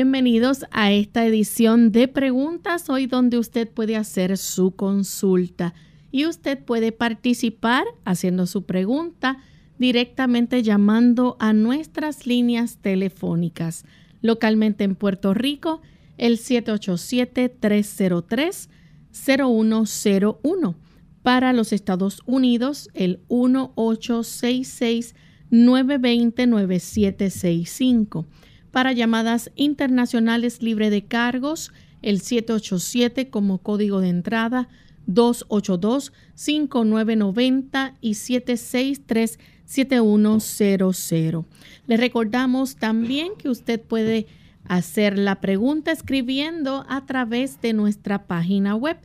Bienvenidos a esta edición de preguntas, hoy donde usted puede hacer su consulta y usted puede participar haciendo su pregunta directamente llamando a nuestras líneas telefónicas. Localmente en Puerto Rico, el 787-303-0101. Para los Estados Unidos, el 1866-920-9765 para llamadas internacionales libre de cargos, el 787 como código de entrada, 282-5990 y 763-7100. Le recordamos también que usted puede hacer la pregunta escribiendo a través de nuestra página web.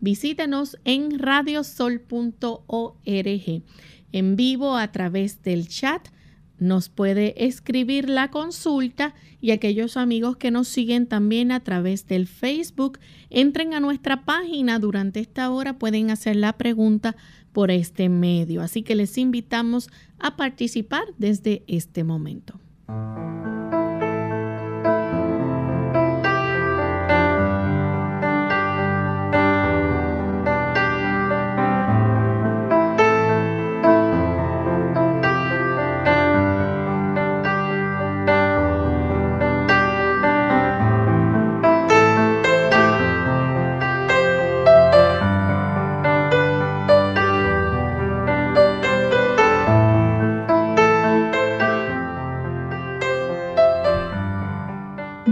Visítenos en radiosol.org en vivo a través del chat nos puede escribir la consulta y aquellos amigos que nos siguen también a través del Facebook, entren a nuestra página durante esta hora, pueden hacer la pregunta por este medio. Así que les invitamos a participar desde este momento.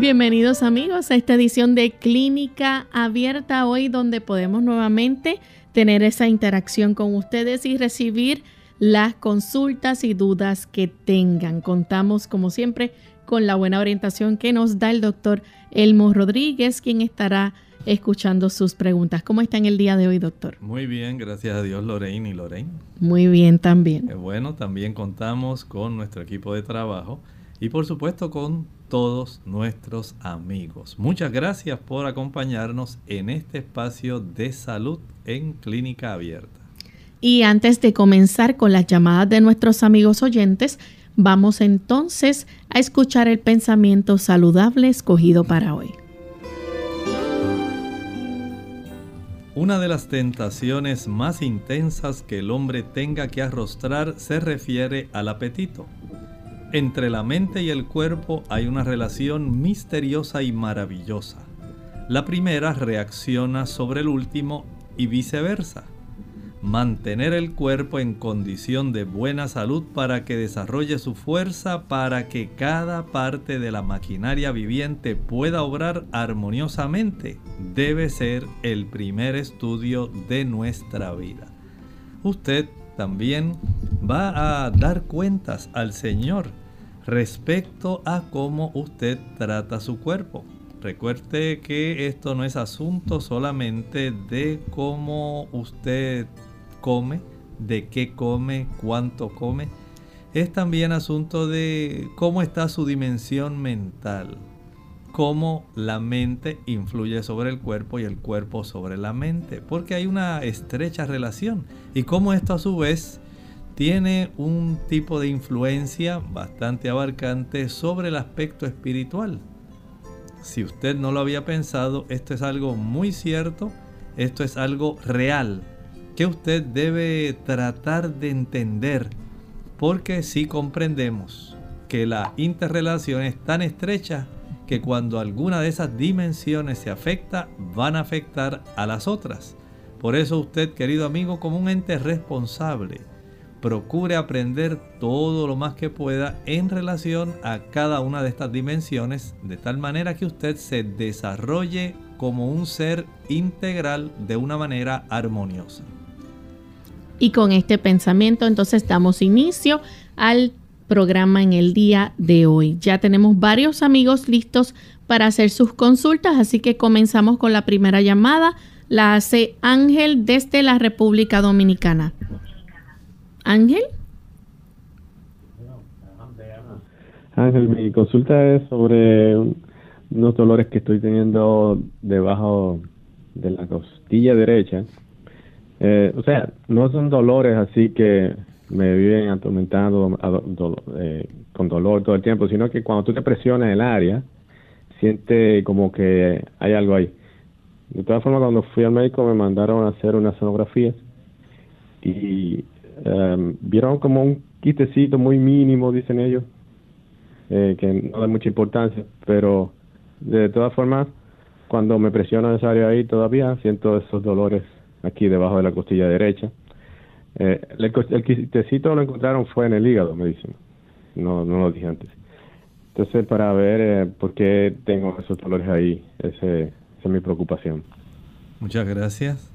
Bienvenidos amigos a esta edición de Clínica Abierta hoy donde podemos nuevamente tener esa interacción con ustedes y recibir las consultas y dudas que tengan. Contamos como siempre con la buena orientación que nos da el doctor Elmo Rodríguez, quien estará escuchando sus preguntas. ¿Cómo está en el día de hoy, doctor? Muy bien, gracias a Dios, Lorraine y Lorraine. Muy bien también. bueno, también contamos con nuestro equipo de trabajo y por supuesto con todos nuestros amigos. Muchas gracias por acompañarnos en este espacio de salud en Clínica Abierta. Y antes de comenzar con las llamadas de nuestros amigos oyentes, vamos entonces a escuchar el pensamiento saludable escogido para hoy. Una de las tentaciones más intensas que el hombre tenga que arrostrar se refiere al apetito. Entre la mente y el cuerpo hay una relación misteriosa y maravillosa. La primera reacciona sobre el último y viceversa. Mantener el cuerpo en condición de buena salud para que desarrolle su fuerza para que cada parte de la maquinaria viviente pueda obrar armoniosamente debe ser el primer estudio de nuestra vida. Usted también va a dar cuentas al Señor respecto a cómo usted trata su cuerpo. Recuerde que esto no es asunto solamente de cómo usted come, de qué come, cuánto come. Es también asunto de cómo está su dimensión mental, cómo la mente influye sobre el cuerpo y el cuerpo sobre la mente, porque hay una estrecha relación y cómo esto a su vez tiene un tipo de influencia bastante abarcante sobre el aspecto espiritual. Si usted no lo había pensado, esto es algo muy cierto, esto es algo real, que usted debe tratar de entender, porque si comprendemos que la interrelación es tan estrecha que cuando alguna de esas dimensiones se afecta, van a afectar a las otras. Por eso usted, querido amigo, como un ente responsable, procure aprender todo lo más que pueda en relación a cada una de estas dimensiones, de tal manera que usted se desarrolle como un ser integral de una manera armoniosa. Y con este pensamiento entonces damos inicio al programa en el día de hoy. Ya tenemos varios amigos listos para hacer sus consultas, así que comenzamos con la primera llamada. La hace Ángel desde la República Dominicana. Ángel. Ángel, mi consulta es sobre unos dolores que estoy teniendo debajo de la costilla derecha. Eh, o sea, no son dolores así que me viven atormentando eh, con dolor todo el tiempo, sino que cuando tú te presionas el área, siente como que hay algo ahí. De todas formas, cuando fui al médico me mandaron a hacer una sonografía y em, vieron como un quitecito muy mínimo, dicen ellos, eh, que no da mucha importancia, pero de todas formas, cuando me presionan esa área ahí todavía, siento esos dolores aquí debajo de la costilla derecha. Eh, el, el quitecito lo encontraron fue en el hígado, me dicen. No, no lo dije antes. Entonces, para ver eh, por qué tengo esos dolores ahí, ese, esa es mi preocupación. Muchas gracias.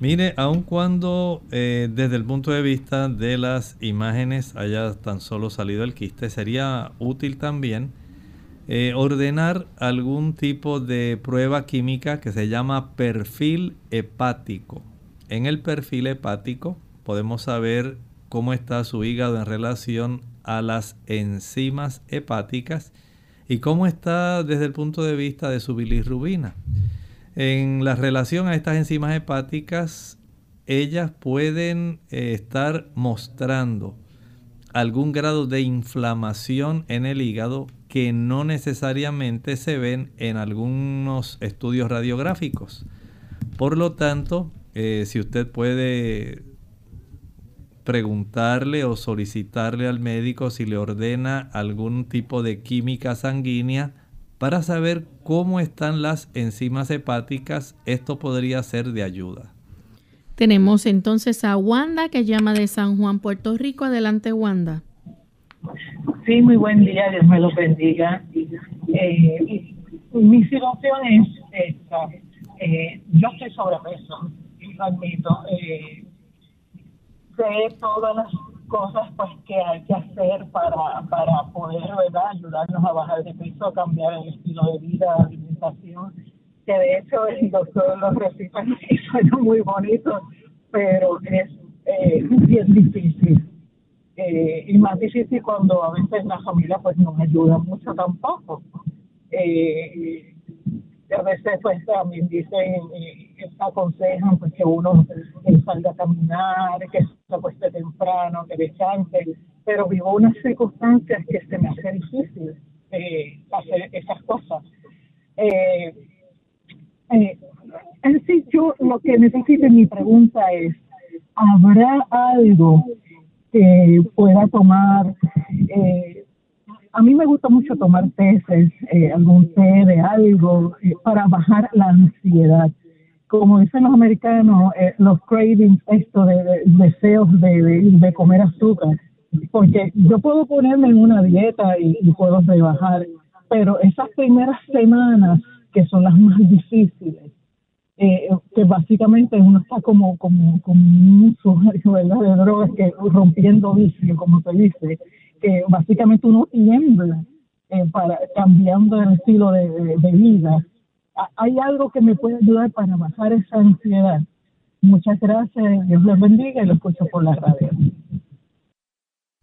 Mire, aun cuando eh, desde el punto de vista de las imágenes haya tan solo salido el quiste, sería útil también eh, ordenar algún tipo de prueba química que se llama perfil hepático. En el perfil hepático podemos saber cómo está su hígado en relación a las enzimas hepáticas y cómo está desde el punto de vista de su bilirrubina. En la relación a estas enzimas hepáticas, ellas pueden eh, estar mostrando algún grado de inflamación en el hígado que no necesariamente se ven en algunos estudios radiográficos. Por lo tanto, eh, si usted puede preguntarle o solicitarle al médico si le ordena algún tipo de química sanguínea para saber cómo están las enzimas hepáticas. Esto podría ser de ayuda. Tenemos entonces a Wanda que llama de San Juan, Puerto Rico. Adelante, Wanda. Sí, muy buen día, Dios me lo bendiga. Eh, mi situación es esta. Eh, yo estoy sobrepeso, lo admito. Eh, sé todas las cosas pues que hay que hacer para, para poder ¿verdad? ayudarnos a bajar de peso, cambiar el estilo de vida, alimentación, que de hecho el doctor los recita y suena muy bonito, pero es eh, bien difícil. Eh, y más difícil cuando a veces la familia pues no ayuda mucho tampoco. Eh, a veces pues también dicen, eh, aconsejan pues que uno salga a caminar, que se acueste temprano, que descanse, pero vivo unas circunstancias que se me hace difícil eh, hacer esas cosas. Eh, eh, en sí, yo lo que necesito, mi pregunta es, ¿habrá algo que pueda tomar eh, a mí me gusta mucho tomar teces, eh, algún té de algo, eh, para bajar la ansiedad. Como dicen los americanos, eh, los cravings, esto de, deseos de, comer azúcar. Porque yo puedo ponerme en una dieta y, puedo rebajar, pero esas primeras semanas, que son las más difíciles, que básicamente uno está como, como, como un usuario de drogas que rompiendo vicio, como se dice, que básicamente uno tiembla eh, para cambiando el estilo de, vida. ¿Hay algo que me puede ayudar para bajar esa ansiedad? Muchas gracias, Dios les bendiga y lo escucho por la radio.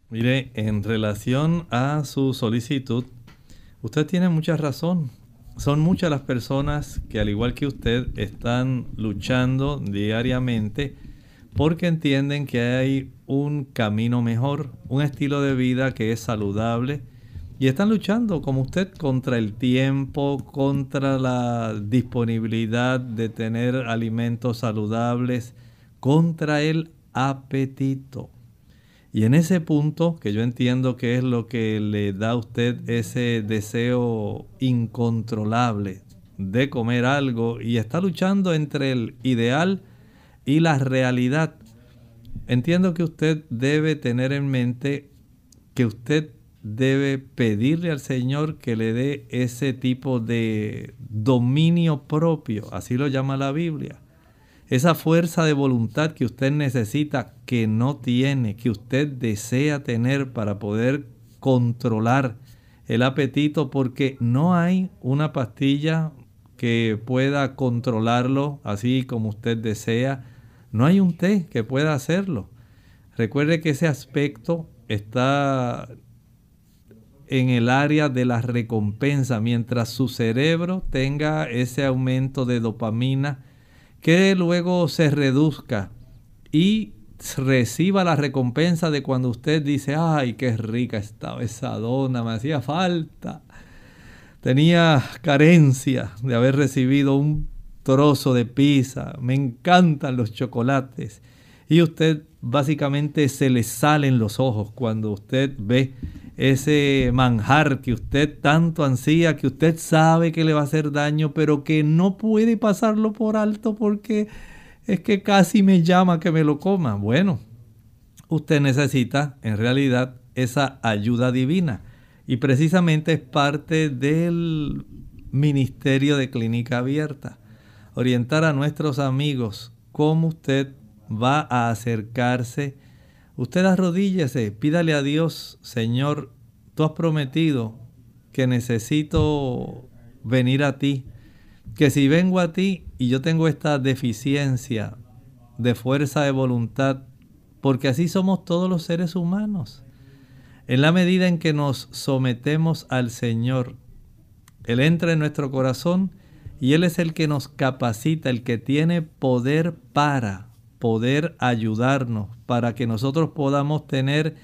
Mire, en relación a su solicitud, usted tiene mucha razón. Son muchas las personas que al igual que usted están luchando diariamente porque entienden que hay un camino mejor, un estilo de vida que es saludable y están luchando como usted contra el tiempo, contra la disponibilidad de tener alimentos saludables, contra el apetito. Y en ese punto, que yo entiendo que es lo que le da a usted ese deseo incontrolable de comer algo y está luchando entre el ideal y la realidad. Entiendo que usted debe tener en mente que usted debe pedirle al Señor que le dé ese tipo de dominio propio, así lo llama la Biblia. esa fuerza de voluntad que usted necesita, que no tiene, que usted desea tener para poder controlar el apetito, porque no hay una pastilla que pueda controlarlo así como usted desea. No hay un té que pueda hacerlo. Recuerde que ese aspecto está en el área de la recompensa, mientras su cerebro tenga ese aumento de dopamina, que luego se reduzca y reciba la recompensa de cuando usted dice, ay, qué rica estaba esa dona, me hacía falta. Tenía carencia de haber recibido un trozo de pizza, me encantan los chocolates. Y usted básicamente se le salen los ojos cuando usted ve ese manjar que usted tanto ansía, que usted sabe que le va a hacer daño, pero que no puede pasarlo por alto porque es que casi me llama que me lo coma. Bueno, usted necesita en realidad esa ayuda divina y precisamente es parte del Ministerio de Clínica Abierta. Orientar a nuestros amigos cómo usted va a acercarse Usted arrodíllese, pídale a Dios, Señor, tú has prometido que necesito venir a ti, que si vengo a ti y yo tengo esta deficiencia de fuerza de voluntad, porque así somos todos los seres humanos, en la medida en que nos sometemos al Señor, Él entra en nuestro corazón y Él es el que nos capacita, el que tiene poder para poder ayudarnos, para que nosotros podamos tener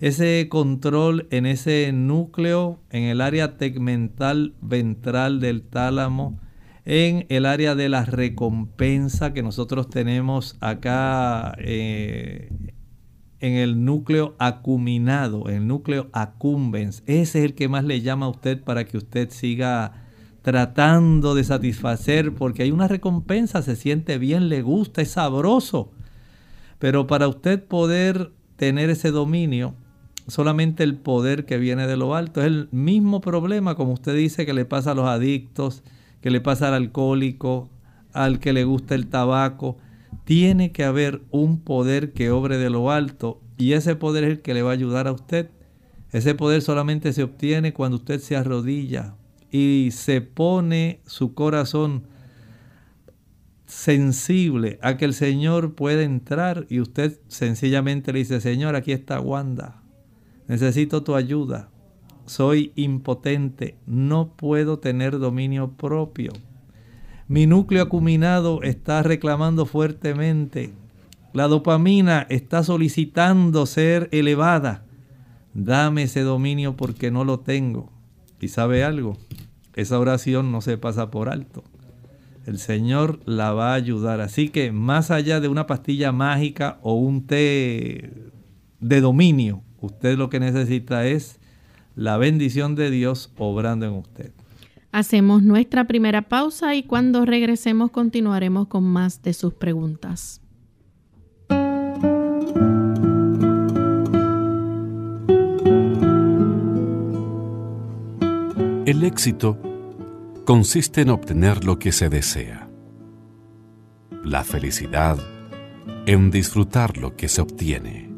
ese control en ese núcleo, en el área tegmental ventral del tálamo, en el área de la recompensa que nosotros tenemos acá eh, en el núcleo acuminado, el núcleo accumbens. Ese es el que más le llama a usted para que usted siga tratando de satisfacer, porque hay una recompensa, se siente bien, le gusta, es sabroso. Pero para usted poder tener ese dominio, solamente el poder que viene de lo alto. Es el mismo problema, como usted dice, que le pasa a los adictos, que le pasa al alcohólico, al que le gusta el tabaco. Tiene que haber un poder que obre de lo alto y ese poder es el que le va a ayudar a usted. Ese poder solamente se obtiene cuando usted se arrodilla, y se pone su corazón sensible a que el Señor puede entrar y usted sencillamente le dice, Señor, aquí está Wanda, necesito tu ayuda, soy impotente, no puedo tener dominio propio. Mi núcleo acuminado está reclamando fuertemente. La dopamina está solicitando ser elevada. Dame ese dominio porque no lo tengo. ¿Y sabe algo? Esa oración no se pasa por alto. El Señor la va a ayudar. Así que más allá de una pastilla mágica o un té de dominio, usted lo que necesita es la bendición de Dios obrando en usted. Hacemos nuestra primera pausa y cuando regresemos continuaremos con más de sus preguntas. El éxito consiste en obtener lo que se desea. La felicidad en disfrutar lo que se obtiene.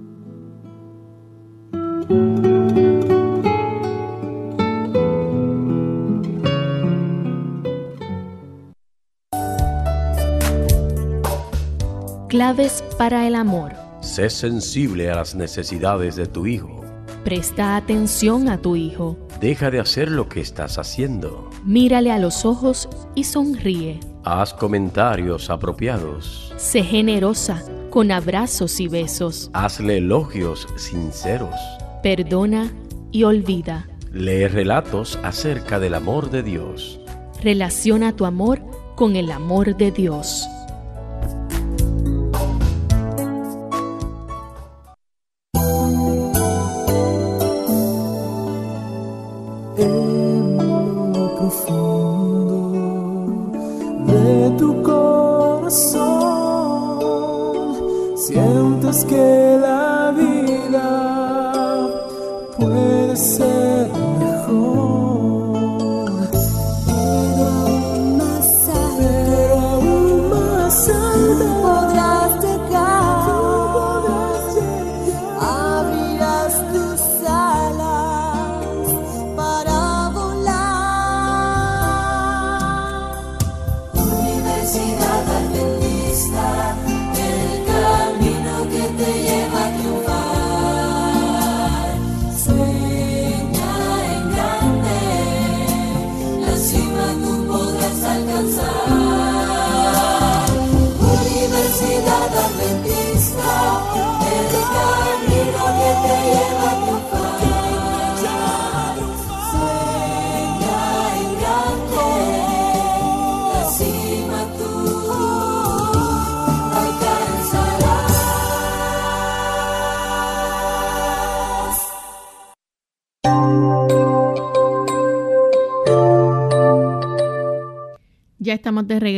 Claves para el amor. Sé sensible a las necesidades de tu hijo. Presta atención a tu hijo. Deja de hacer lo que estás haciendo. Mírale a los ojos y sonríe. Haz comentarios apropiados. Sé generosa con abrazos y besos. Hazle elogios sinceros. Perdona y olvida. Lee relatos acerca del amor de Dios. Relaciona tu amor con el amor de Dios.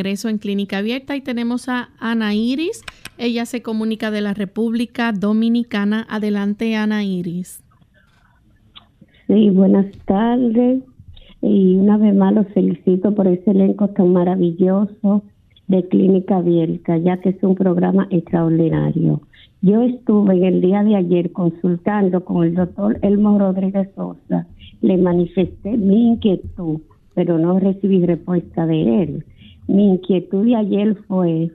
Regreso en Clínica Abierta y tenemos a Ana Iris. Ella se comunica de la República Dominicana. Adelante, Ana Iris. Sí, buenas tardes. Y una vez más los felicito por ese elenco tan maravilloso de Clínica Abierta, ya que es un programa extraordinario. Yo estuve en el día de ayer consultando con el doctor Elmo Rodríguez Sosa. Le manifesté mi inquietud, pero no recibí respuesta de él mi inquietud de ayer fue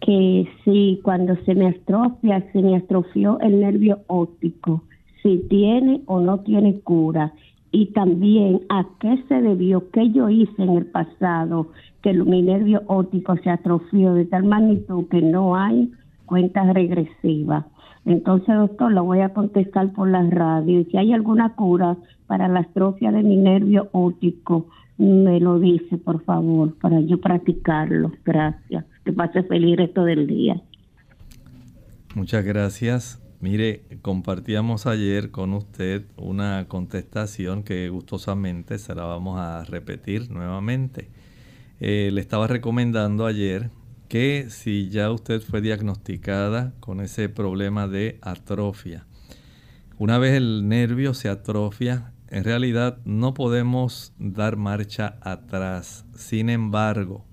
que si cuando se me atrofia, se me atrofió el nervio óptico, si tiene o no tiene cura y también a qué se debió, qué yo hice en el pasado, que mi nervio óptico se atrofió de tal magnitud que no hay cuentas regresivas. Entonces, doctor, lo voy a contestar por la radio. Si hay alguna cura para la atrofia de mi nervio óptico, me lo dice, por favor, para yo practicarlo. Gracias. Que pase feliz resto del día. Muchas gracias. Mire, compartíamos ayer con usted una contestación que gustosamente se la vamos a repetir nuevamente. Eh, le estaba recomendando ayer que si ya usted fue diagnosticada con ese problema de atrofia, una vez el nervio se atrofia, en realidad no podemos dar marcha atrás. Sin embargo,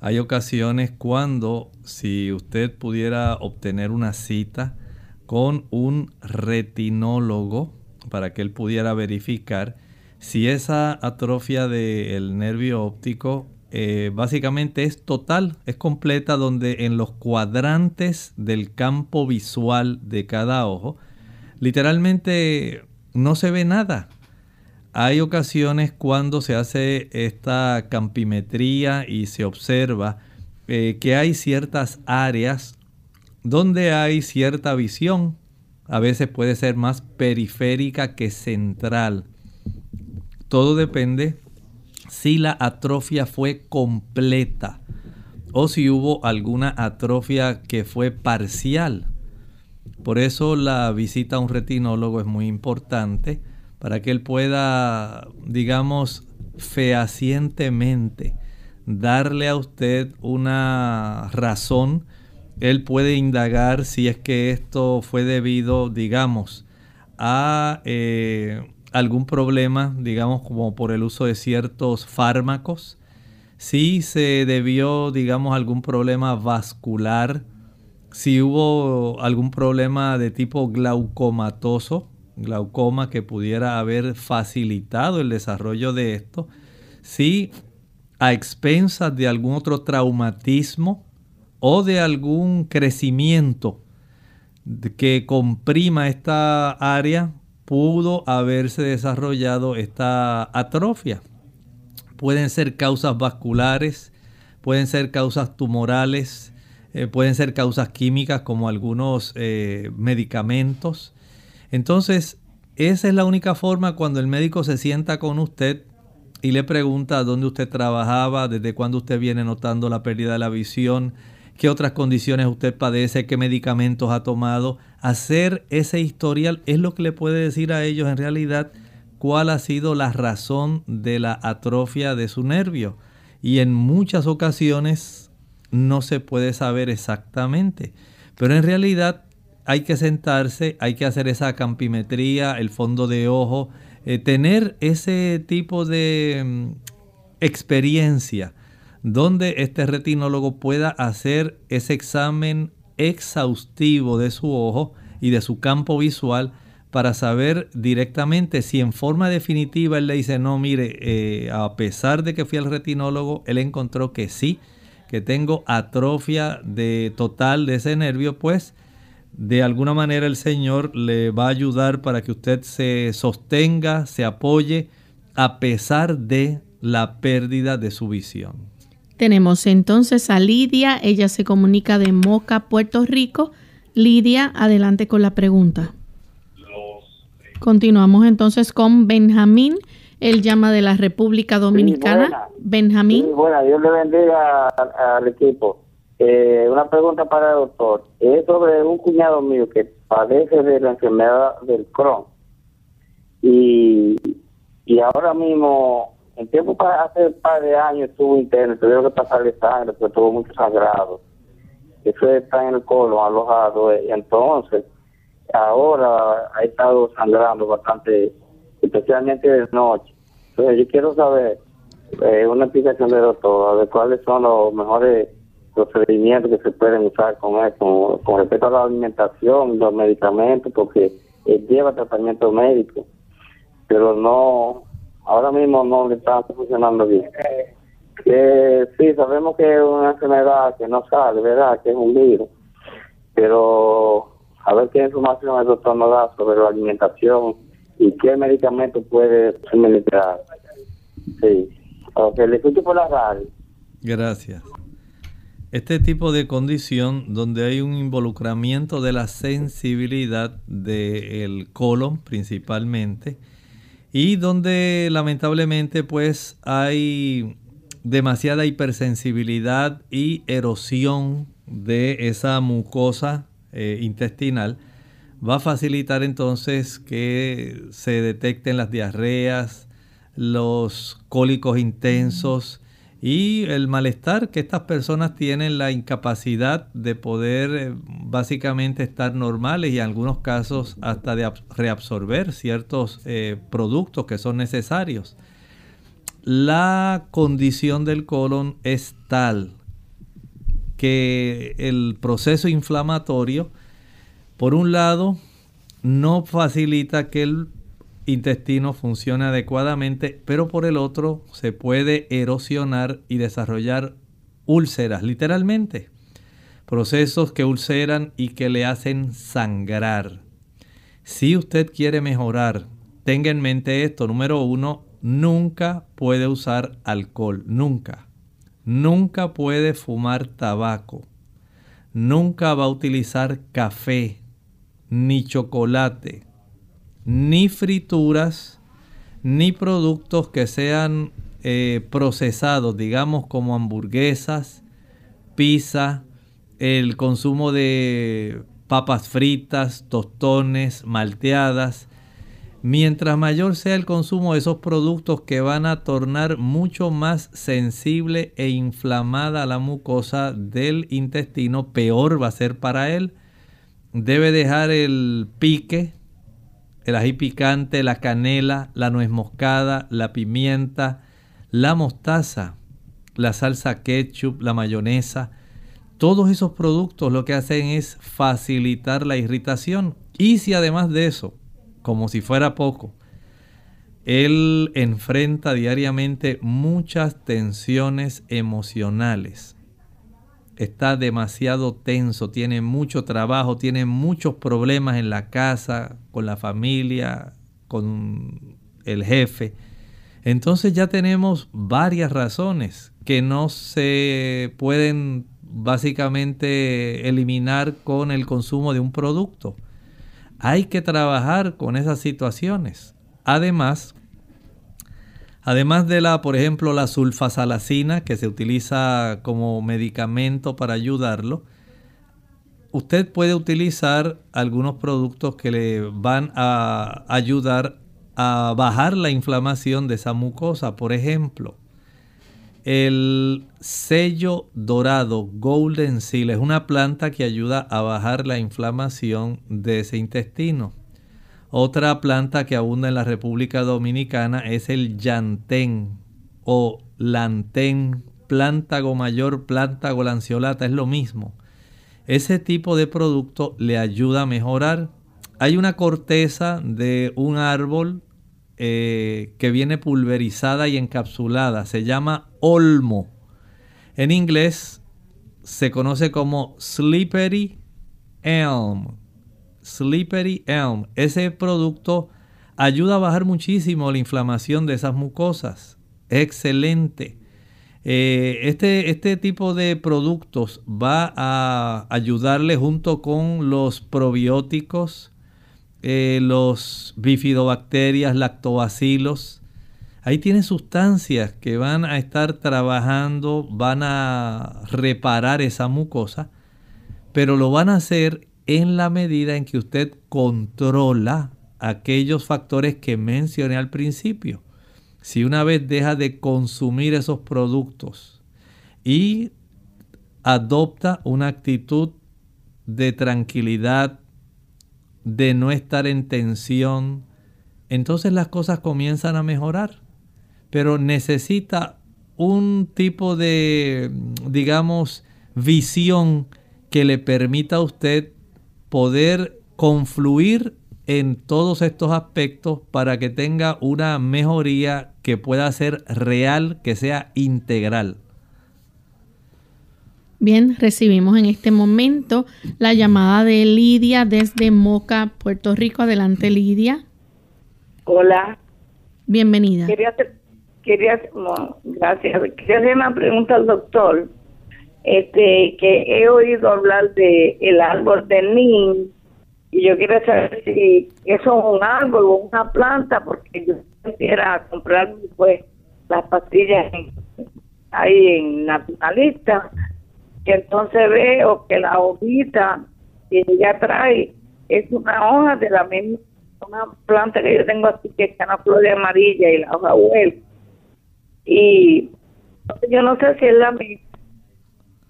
hay ocasiones cuando si usted pudiera obtener una cita con un retinólogo para que él pudiera verificar si esa atrofia del nervio óptico eh, básicamente es total, es completa, donde en los cuadrantes del campo visual de cada ojo, literalmente no se ve nada. Hay ocasiones cuando se hace esta campimetría y se observa eh, que hay ciertas áreas donde hay cierta visión. A veces puede ser más periférica que central. Todo depende si la atrofia fue completa o si hubo alguna atrofia que fue parcial. Por eso la visita a un retinólogo es muy importante para que él pueda, digamos, fehacientemente darle a usted una razón. Él puede indagar si es que esto fue debido, digamos, a eh, algún problema, digamos, como por el uso de ciertos fármacos. Si se debió, digamos, a algún problema vascular si hubo algún problema de tipo glaucomatoso, glaucoma que pudiera haber facilitado el desarrollo de esto, si a expensas de algún otro traumatismo o de algún crecimiento que comprima esta área, pudo haberse desarrollado esta atrofia. Pueden ser causas vasculares, pueden ser causas tumorales, eh, pueden ser causas químicas como algunos eh, medicamentos. Entonces, esa es la única forma cuando el médico se sienta con usted y le pregunta dónde usted trabajaba, desde cuándo usted viene notando la pérdida de la visión, qué otras condiciones usted padece, qué medicamentos ha tomado. Hacer ese historial es lo que le puede decir a ellos en realidad cuál ha sido la razón de la atrofia de su nervio. Y en muchas ocasiones no se puede saber exactamente. Pero en realidad hay que sentarse, hay que hacer esa campimetría, el fondo de ojo, eh, tener ese tipo de mm, experiencia donde este retinólogo pueda hacer ese examen exhaustivo de su ojo y de su campo visual para saber directamente si en forma definitiva él le dice, no, mire, eh, a pesar de que fui al retinólogo, él encontró que sí, que tengo atrofia de total de ese nervio, pues de alguna manera el Señor le va a ayudar para que usted se sostenga, se apoye a pesar de la pérdida de su visión. Tenemos entonces a Lidia, ella se comunica de Moca, Puerto Rico. Lidia, adelante con la pregunta. Continuamos entonces con Benjamín. Él llama de la República Dominicana. Benjamín. bueno, Dios le bendiga al, equipo. Eh, una pregunta para el doctor. Es sobre un cuñado mío que padece de la enfermedad del Crohn. Y, y ahora mismo, en tiempo para hace un par de años estuvo interno, tuvieron que pasarle sangre, porque tuvo mucho sangrado. Eso está en el colon alojado. Y entonces, ahora ha estado sangrando bastante, especialmente de noche. Entonces, yo quiero saber eh, una explicación de doctor, de cuáles son los mejores procedimientos que se pueden usar con esto, con respecto a la alimentación, los medicamentos, porque él lleva tratamiento médico, pero no, ahora mismo no le está funcionando bien. Que sí, sabemos que es una enfermedad que no sale, ¿verdad? Que es un virus, pero a ver qué información el doctor nos da sobre la alimentación y qué medicamento puede suministrar. Sí. Ok, le escucho por la radio. Gracias. Este tipo de condición donde hay un involucramiento de la sensibilidad del colon principalmente y donde lamentablemente pues hay demasiada hipersensibilidad y erosión de esa mucosa eh, intestinal, va a facilitar entonces que se detecten las diarreas, los cólicos intensos y el malestar que estas personas tienen, la incapacidad de poder eh, básicamente estar normales y en algunos casos hasta de reabsorber ciertos eh, productos que son necesarios. La condición del colon es tal que el proceso inflamatorio, por un lado, no facilita que el intestino funcione adecuadamente, pero por el otro se puede erosionar y desarrollar úlceras, literalmente. Procesos que ulceran y que le hacen sangrar. Si usted quiere mejorar, tenga en mente esto. Número uno, nunca puede usar alcohol, nunca. Nunca puede fumar tabaco. Nunca va a utilizar café, ni chocolate, ni frituras, ni productos que sean eh, procesados, digamos como hamburguesas, pizza, el consumo de papas fritas, tostones, malteadas, Mientras mayor sea el consumo de esos productos que van a tornar mucho más sensible e inflamada la mucosa del intestino, peor va a ser para él. Debe dejar el pique, el ají picante, la canela, la nuez moscada, la pimienta, la mostaza, la salsa ketchup, la mayonesa. Todos esos productos lo que hacen es facilitar la irritación. Y si además de eso como si fuera poco, él enfrenta diariamente muchas tensiones emocionales. Está demasiado tenso, tiene mucho trabajo, tiene muchos problemas en la casa, con la familia, con el jefe. Entonces ya tenemos varias razones que no se pueden básicamente eliminar con el consumo de un producto. Hay que trabajar con esas situaciones. Además, además de la, por ejemplo, la sulfasalacina que se utiliza como medicamento para ayudarlo, usted puede utilizar algunos productos que le van a ayudar a bajar la inflamación de esa mucosa. Por ejemplo, el sello dorado, Golden Seal, es una planta que ayuda a bajar la inflamación de ese intestino. Otra planta que abunda en la República Dominicana es el llantén o lantén, plántago mayor, plántago lanceolata, es lo mismo. Ese tipo de producto le ayuda a mejorar. Hay una corteza de un árbol eh, que viene pulverizada y encapsulada. Se llama olmo. En inglés se conoce como slippery elm. Slippery elm. Ese producto ayuda a bajar muchísimo la inflamación de esas mucosas. Excelente. Eh, este, este tipo de productos va a ayudarle junto con los probióticos, eh, los bifidobacterias, lactobacilos. Ahí tiene sustancias que van a estar trabajando, van a reparar esa mucosa, pero lo van a hacer en la medida en que usted controla aquellos factores que mencioné al principio. Si una vez deja de consumir esos productos y adopta una actitud de tranquilidad, de no estar en tensión, entonces las cosas comienzan a mejorar. Pero necesita un tipo de, digamos, visión que le permita a usted poder confluir en todos estos aspectos para que tenga una mejoría que pueda ser real, que sea integral. Bien, recibimos en este momento la llamada de Lidia desde Moca, Puerto Rico. Adelante, Lidia. Hola. Bienvenida. Quería hacer, quería, gracias. Quería hacer una pregunta al doctor. Este, que he oído hablar de el árbol de Nin y yo quiero saber si eso es un árbol o una planta porque yo quisiera comprar pues las pastillas ahí en naturalista y entonces veo que la hojita que ella trae es una hoja de la misma una planta que yo tengo aquí que es una flor de amarilla y la hoja vuelve y yo no sé si es la misma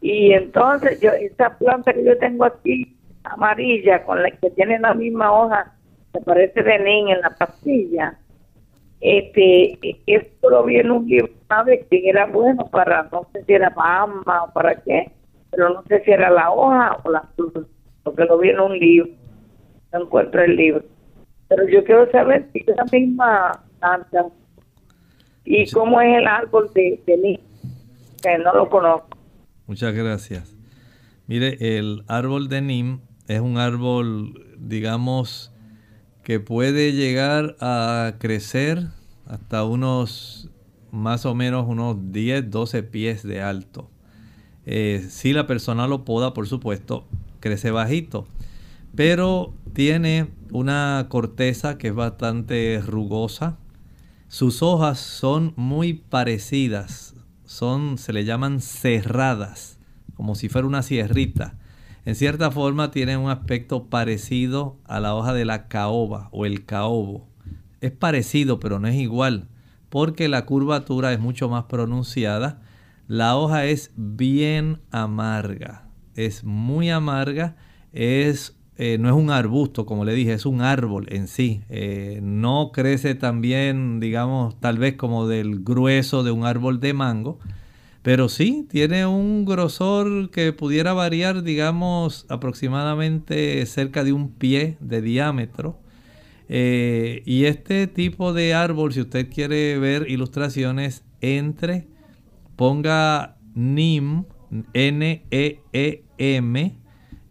y entonces yo esa planta que yo tengo aquí amarilla con la que tiene la misma hoja que parece de niña en la pastilla este esto lo vi en un libro sabe que era bueno para no sé si era para o para qué pero no sé si era la hoja o la flor porque lo vi en un libro no encuentro el libro. Pero yo quiero saber si es la misma planta y cómo es el árbol de, de que no lo conozco muchas gracias Mire, el árbol de Nim es un árbol, digamos, que puede llegar a crecer hasta unos más o menos unos 10, 12 pies de alto. Eh, si la persona lo poda, por supuesto, crece bajito. Pero tiene una corteza que es bastante rugosa. Sus hojas son muy parecidas. Son, se le llaman cerradas, como si fuera una sierrita en cierta forma tiene un aspecto parecido a la hoja de la caoba o el caobo. Es parecido, pero no es igual, porque la curvatura es mucho más pronunciada. La hoja es bien amarga, es muy amarga, es, eh, no es un arbusto, como le dije, es un árbol en sí. Eh, no crece tan bien, digamos, tal vez como del grueso de un árbol de mango, pero sí, tiene un grosor que pudiera variar, digamos, aproximadamente cerca de un pie de diámetro. Eh, y este tipo de árbol, si usted quiere ver ilustraciones, entre, ponga NEM, N-E-E-M,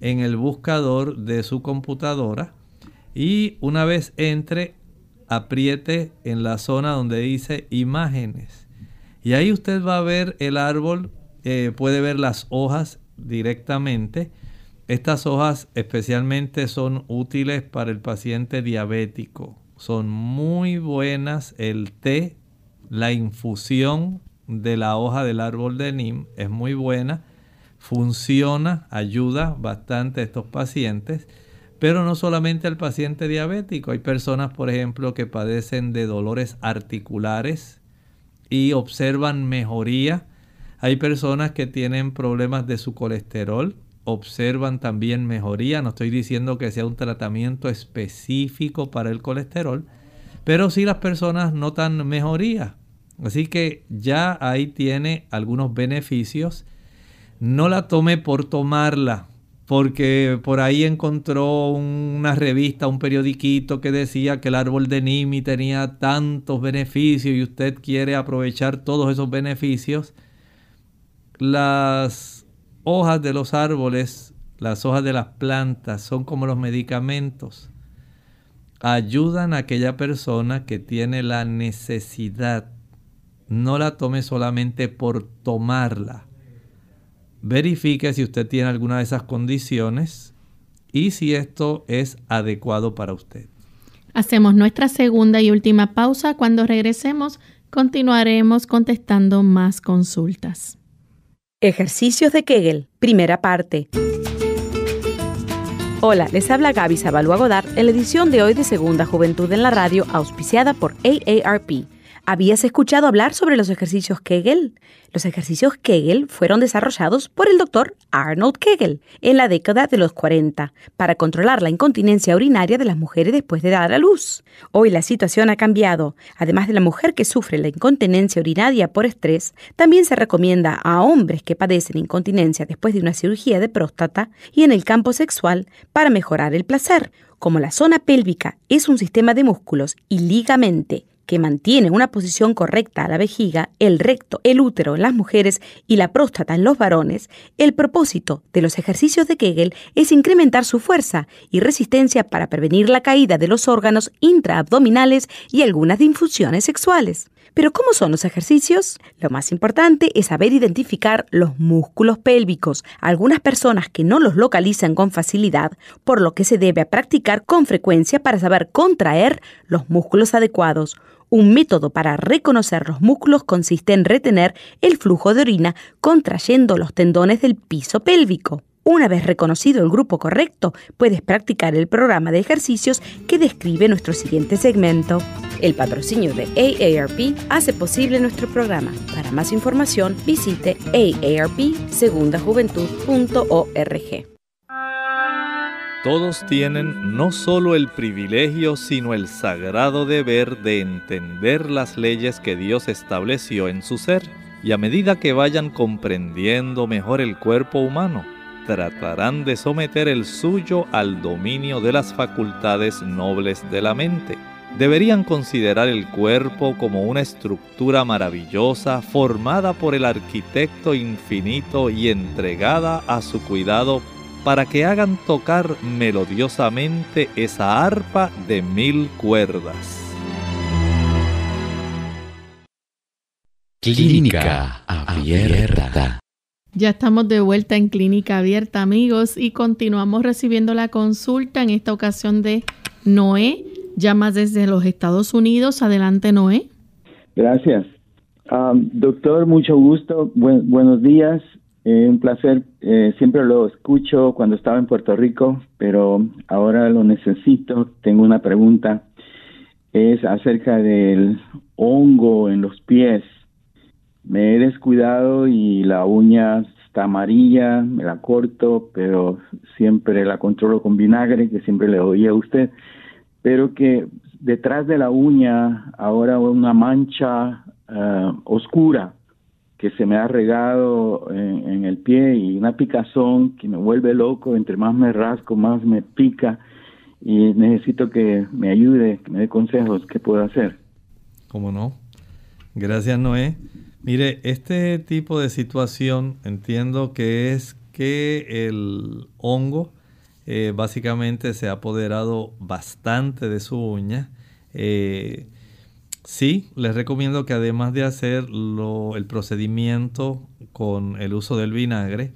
en el buscador de su computadora. Y una vez entre, apriete en la zona donde dice imágenes y ahí usted va a ver el árbol, eh, puede ver las hojas directamente. Estas hojas especialmente son útiles para el paciente diabético. Son muy buenas el té, la infusión de la hoja del árbol de Nim es muy buena. Funciona, ayuda bastante a estos pacientes. Pero no solamente al paciente diabético, hay personas, por ejemplo, que padecen de dolores articulares, y observan mejoría. Hay personas que tienen problemas de su colesterol, observan también mejoría. No estoy diciendo que sea un tratamiento específico para el colesterol, pero sí las personas notan mejoría. Así que ya ahí tiene algunos beneficios. No la tome por tomarla porque por ahí encontró una revista, un periodiquito que decía que el árbol de Nimi tenía tantos beneficios y usted quiere aprovechar todos esos beneficios. Las hojas de los árboles, las hojas de las plantas son como los medicamentos. Ayudan a aquella persona que tiene la necesidad no la tome solamente por tomarla. Verifique si usted tiene alguna de esas condiciones y si esto es adecuado para usted. Hacemos nuestra segunda y última pausa. Cuando regresemos, continuaremos contestando más consultas. Ejercicios de Kegel, primera parte. Hola, les habla Gaby Zabalúa Godard en la edición de hoy de Segunda Juventud en la Radio, auspiciada por AARP. ¿Habías escuchado hablar sobre los ejercicios Kegel? Los ejercicios Kegel fueron desarrollados por el doctor Arnold Kegel en la década de los 40 para controlar la incontinencia urinaria de las mujeres después de dar a luz. Hoy la situación ha cambiado. Además de la mujer que sufre la incontinencia urinaria por estrés, también se recomienda a hombres que padecen incontinencia después de una cirugía de próstata y en el campo sexual para mejorar el placer. Como la zona pélvica es un sistema de músculos y ligamente que mantiene una posición correcta a la vejiga, el recto, el útero en las mujeres y la próstata en los varones, el propósito de los ejercicios de Kegel es incrementar su fuerza y resistencia para prevenir la caída de los órganos intraabdominales y algunas disfunciones sexuales. Pero ¿cómo son los ejercicios? Lo más importante es saber identificar los músculos pélvicos. Algunas personas que no los localizan con facilidad, por lo que se debe practicar con frecuencia para saber contraer los músculos adecuados. Un método para reconocer los músculos consiste en retener el flujo de orina contrayendo los tendones del piso pélvico. Una vez reconocido el grupo correcto, puedes practicar el programa de ejercicios que describe nuestro siguiente segmento. El patrocinio de AARP hace posible nuestro programa. Para más información, visite aarpsegundajuventud.org. Todos tienen no solo el privilegio, sino el sagrado deber de entender las leyes que Dios estableció en su ser, y a medida que vayan comprendiendo mejor el cuerpo humano, tratarán de someter el suyo al dominio de las facultades nobles de la mente. Deberían considerar el cuerpo como una estructura maravillosa formada por el arquitecto infinito y entregada a su cuidado para que hagan tocar melodiosamente esa arpa de mil cuerdas. Clínica Abierta. Ya estamos de vuelta en Clínica Abierta, amigos, y continuamos recibiendo la consulta en esta ocasión de Noé. Llama desde los Estados Unidos. Adelante, Noé. Gracias. Um, doctor, mucho gusto. buenos días. Eh, un placer, eh, siempre lo escucho cuando estaba en Puerto Rico, pero ahora lo necesito. Tengo una pregunta. Es acerca del hongo en los pies. Me he descuidado y la uña está amarilla, me la corto, pero siempre la controlo con vinagre, que siempre le doy a usted. Pero que detrás de la uña ahora una mancha eh, oscura que se me ha regado en, el pie y una picazón que me vuelve loco, entre más me rasco, más me pica y necesito que me ayude, que me dé consejos, ¿qué puedo hacer? ¿Cómo no? Gracias Noé. Mire, este tipo de situación entiendo que es que el hongo eh, básicamente se ha apoderado bastante de su uña. Eh, Sí, les recomiendo que además de hacer el procedimiento con el uso del vinagre,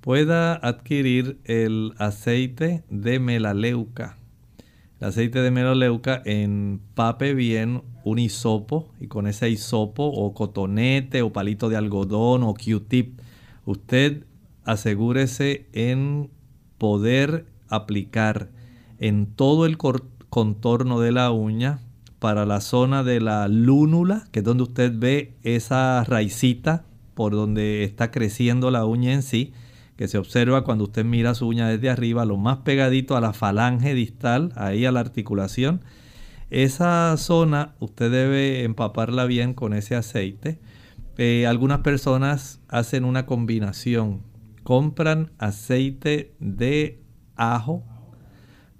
pueda adquirir el aceite de melaleuca. El aceite de melaleuca empape bien un hisopo y con ese hisopo o cotonete o palito de algodón o Q-tip, usted asegúrese en poder aplicar en todo el contorno de la uña para la zona de la lúnula, que es donde usted ve esa raicita por donde está creciendo la uña en sí, que se observa cuando usted mira su uña desde arriba, lo más pegadito a la falange distal, ahí a la articulación. Esa zona usted debe empaparla bien con ese aceite. Eh, algunas personas hacen una combinación. Compran aceite de ajo,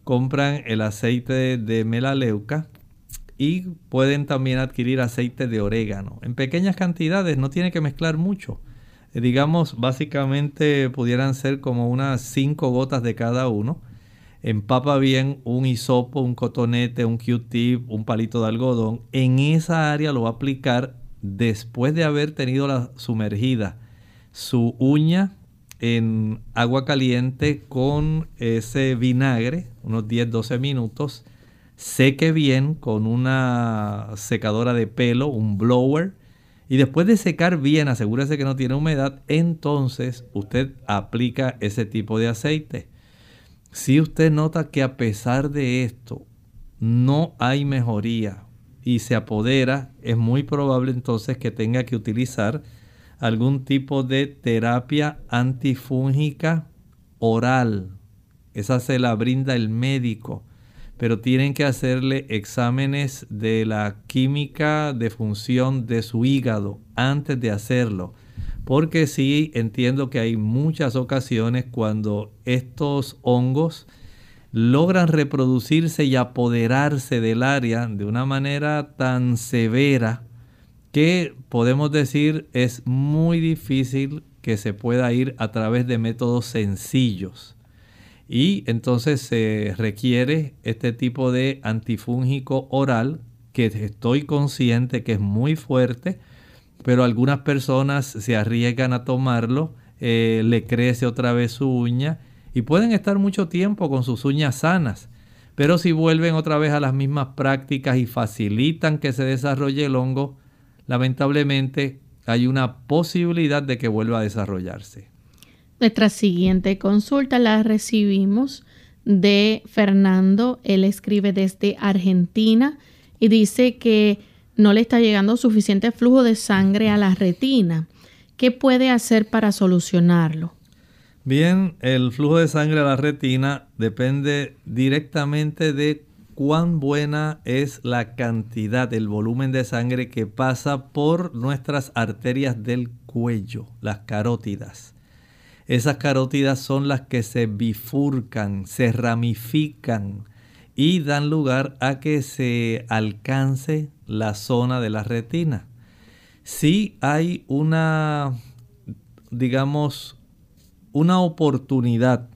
compran el aceite de melaleuca y pueden también adquirir aceite de orégano. En pequeñas cantidades, no tiene que mezclar mucho. Eh, digamos, básicamente pudieran ser como unas 5 gotas de cada uno. Empapa bien un hisopo, un cotonete, un Q-tip, un palito de algodón. En esa área lo va a aplicar después de haber tenido la sumergida su uña en agua caliente con ese vinagre, unos 10-12 minutos, seque bien con una secadora de pelo, un blower, y después de secar bien, asegúrese que no tiene humedad, entonces usted aplica ese tipo de aceite. Si usted nota que a pesar de esto no hay mejoría y se apodera, es muy probable entonces que tenga que utilizar algún tipo de terapia antifúngica oral. Esa se la brinda el médico, pero tienen que hacerle exámenes de la química de función de su hígado antes de hacerlo. Porque sí entiendo que hay muchas ocasiones cuando estos hongos logran reproducirse y apoderarse del área de una manera tan severa que podemos decir es muy difícil que se pueda ir a través de métodos sencillos. Y entonces se requiere este tipo de antifúngico oral que estoy consciente que es muy fuerte, pero algunas personas se arriesgan a tomarlo, eh, le crece otra vez su uña y pueden estar mucho tiempo con sus uñas sanas. Pero si vuelven otra vez a las mismas prácticas y facilitan que se desarrolle el hongo, lamentablemente hay una posibilidad de que vuelva a desarrollarse. Nuestra siguiente consulta la recibimos de Fernando. Él escribe desde Argentina y dice que no le está llegando suficiente flujo de sangre a la retina. ¿Qué puede hacer para solucionarlo? Bien, el flujo de sangre a la retina depende directamente de cuán buena es la cantidad, el volumen de sangre que pasa por nuestras arterias del cuello, las carótidas. Esas carótidas son las que se bifurcan, se ramifican y dan lugar a que se alcance la zona de la retina. Si hay una, digamos, una oportunidad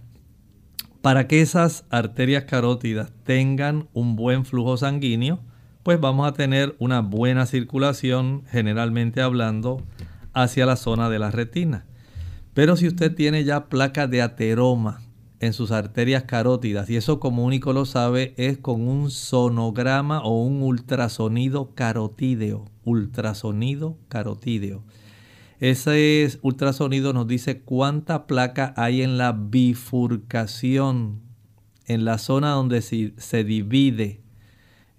para que esas arterias carótidas tengan un buen flujo sanguíneo, pues vamos a tener una buena circulación, generalmente hablando, hacia la zona de la retina. Pero si usted tiene ya placa de ateroma en sus arterias carótidas, y eso como único lo sabe, es con un sonograma o un ultrasonido carotídeo. Ultrasonido carotídeo. Ese ultrasonido nos dice cuánta placa hay en la bifurcación, en la zona donde se, divide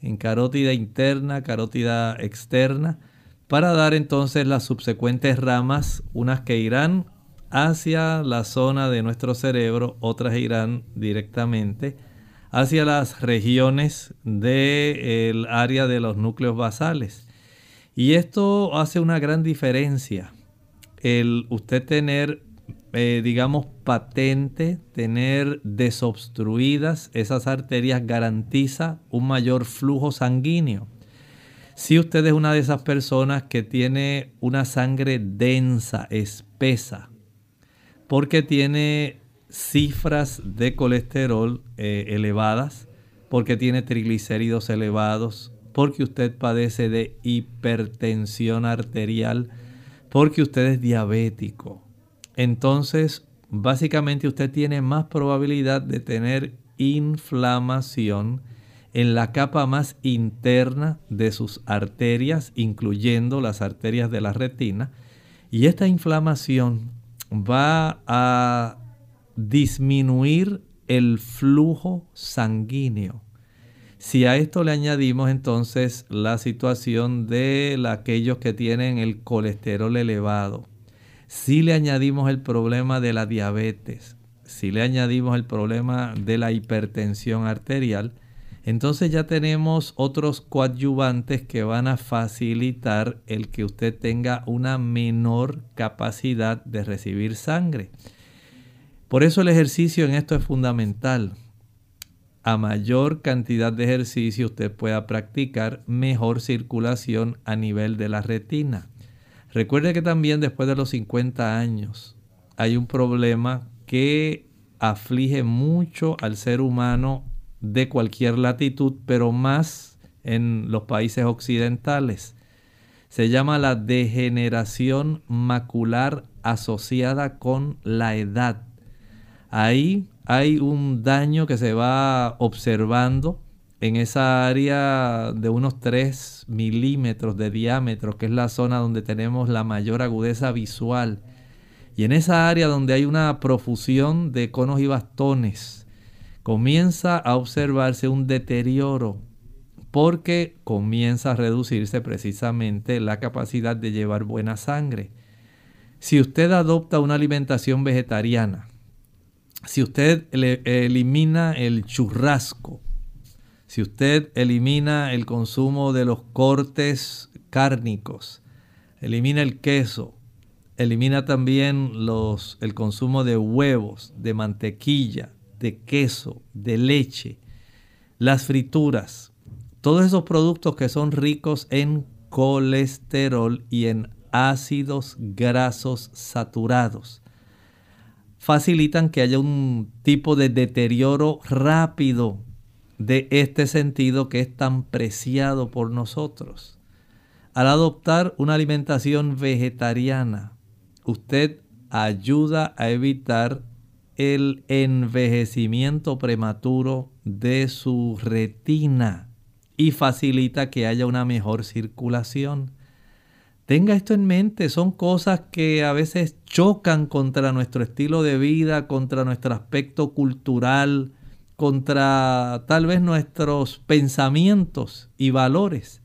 en carótida interna, carótida externa, para dar entonces las subsecuentes ramas, unas que irán hacia la zona de nuestro cerebro, otras irán directamente hacia las regiones del área de los núcleos basales. Y esto hace una gran diferencia el usted tener, eh, digamos, patente, tener desobstruidas esas arterias garantiza un mayor flujo sanguíneo. Si usted es una de esas personas que tiene una sangre densa, espesa, porque tiene cifras de colesterol eh, elevadas, porque tiene triglicéridos elevados, porque usted padece de hipertensión arterial, porque usted es diabético. Entonces, básicamente usted tiene más probabilidad de tener inflamación en la capa más interna de sus arterias, incluyendo las arterias de la retina. Y esta inflamación va a disminuir el flujo sanguíneo. Si a esto le añadimos entonces la situación de aquellos que tienen el colesterol elevado, si le añadimos el problema de la diabetes, si le añadimos el problema de la hipertensión arterial, entonces ya tenemos otros coadyuvantes que van a facilitar el que usted tenga una menor capacidad de recibir sangre. Por eso el ejercicio en esto es fundamental a mayor cantidad de ejercicio usted pueda practicar, mejor circulación a nivel de la retina. Recuerde que también después de los 50 años hay un problema que aflige mucho al ser humano de cualquier latitud, pero más en los países occidentales. se llama la degeneración macular asociada con la edad. Ahí hay un daño que se va observando en esa área de unos 3 milímetros de diámetro, que es la zona donde tenemos la mayor agudeza visual. Y en esa área donde hay una profusión de conos y bastones, comienza a observarse un deterioro porque comienza a reducirse precisamente la capacidad de llevar buena sangre. Si usted adopta una alimentación vegetariana, si usted elimina el churrasco, si usted elimina el consumo de los cortes cárnicos, elimina el queso, elimina también los, el consumo de huevos, de mantequilla, de queso, de leche, las frituras, todos esos productos que son ricos en colesterol y en ácidos grasos saturados facilitan que haya un tipo de deterioro rápido de este sentido que es tan preciado por nosotros. Al adoptar una alimentación vegetariana, usted ayuda a evitar el envejecimiento prematuro de su retina y facilita que haya una mejor circulación. Tenga esto en mente, son cosas que a veces chocan contra nuestro estilo de vida, contra nuestro aspecto cultural, contra tal vez nuestros pensamientos y valores.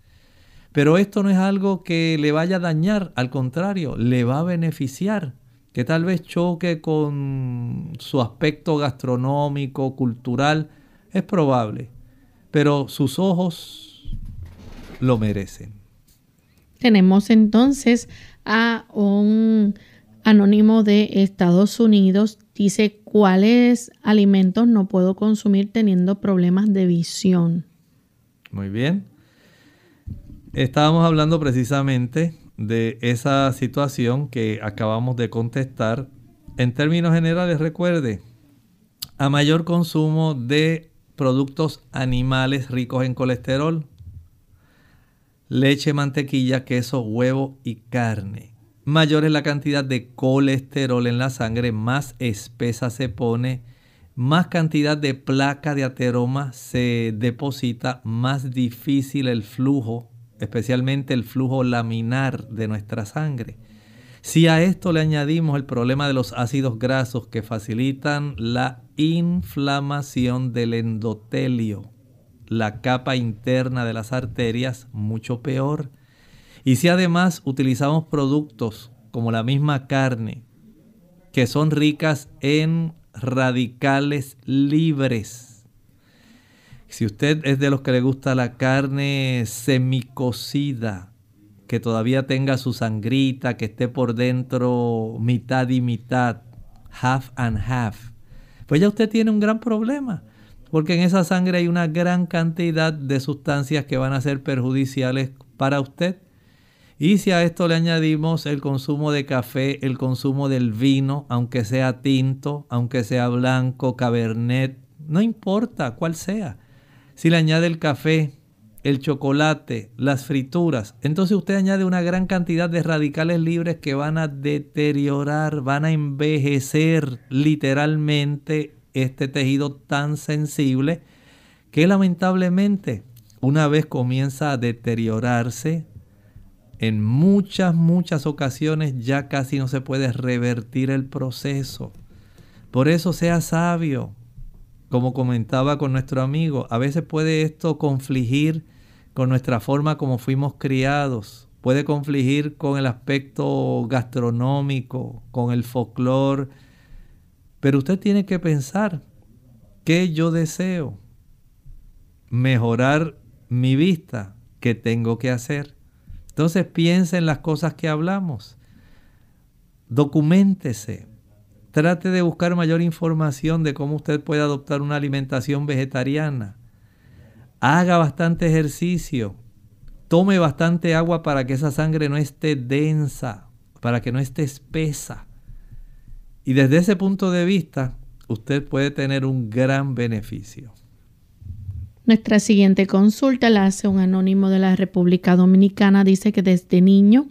Pero esto no es algo que le vaya a dañar, al contrario, le va a beneficiar, que tal vez choque con su aspecto gastronómico, cultural, es probable pero sus ojos lo merecen. Tenemos entonces a un anónimo de Estados Unidos. Dice, ¿cuáles alimentos no puedo consumir teniendo problemas de visión? Muy bien. Estábamos hablando precisamente de esa situación que acabamos de contestar. En términos generales, recuerde, a mayor consumo de productos animales ricos en colesterol, leche, mantequilla, queso, huevo y carne. Mayor es la cantidad de colesterol en la sangre, más espesa se pone, más cantidad de placa de ateroma se deposita, más difícil el flujo, especialmente el flujo laminar de nuestra sangre. Si a esto le añadimos el problema de los ácidos grasos que facilitan la inflamación del endotelio, la capa interna de las arterias, mucho peor. Y si además utilizamos productos como la misma carne, que son ricas en radicales libres. Si usted es de los que le gusta la carne semicocida, que todavía tenga su sangrita, que esté por dentro mitad y mitad, half and half, pues ya usted tiene un gran problema, porque en esa sangre hay una gran cantidad de sustancias que van a ser perjudiciales para usted. Y si a esto le añadimos el consumo de café, el consumo del vino, aunque sea tinto, aunque sea blanco, cabernet, no importa cuál sea. Si le añade el café, el chocolate, las frituras. Entonces usted añade una gran cantidad de radicales libres que van a deteriorar, van a envejecer literalmente este tejido tan sensible que lamentablemente una vez comienza a deteriorarse, en muchas, muchas ocasiones ya casi no se puede revertir el proceso. Por eso sea sabio, como comentaba con nuestro amigo, a veces puede esto confligir con nuestra forma como fuimos criados, puede confligir con el aspecto gastronómico, con el folclore, pero usted tiene que pensar, ¿qué yo deseo? Mejorar mi vista, ¿qué tengo que hacer? Entonces piense en las cosas que hablamos, documentese, Trate de buscar mayor información de cómo usted puede adoptar una alimentación vegetariana. Haga bastante ejercicio. Tome bastante agua para que esa sangre no esté densa, para que no esté espesa. Y desde ese punto de vista, usted puede tener un gran beneficio. Nuestra siguiente consulta la hace un anónimo de la República Dominicana. Dice que desde niño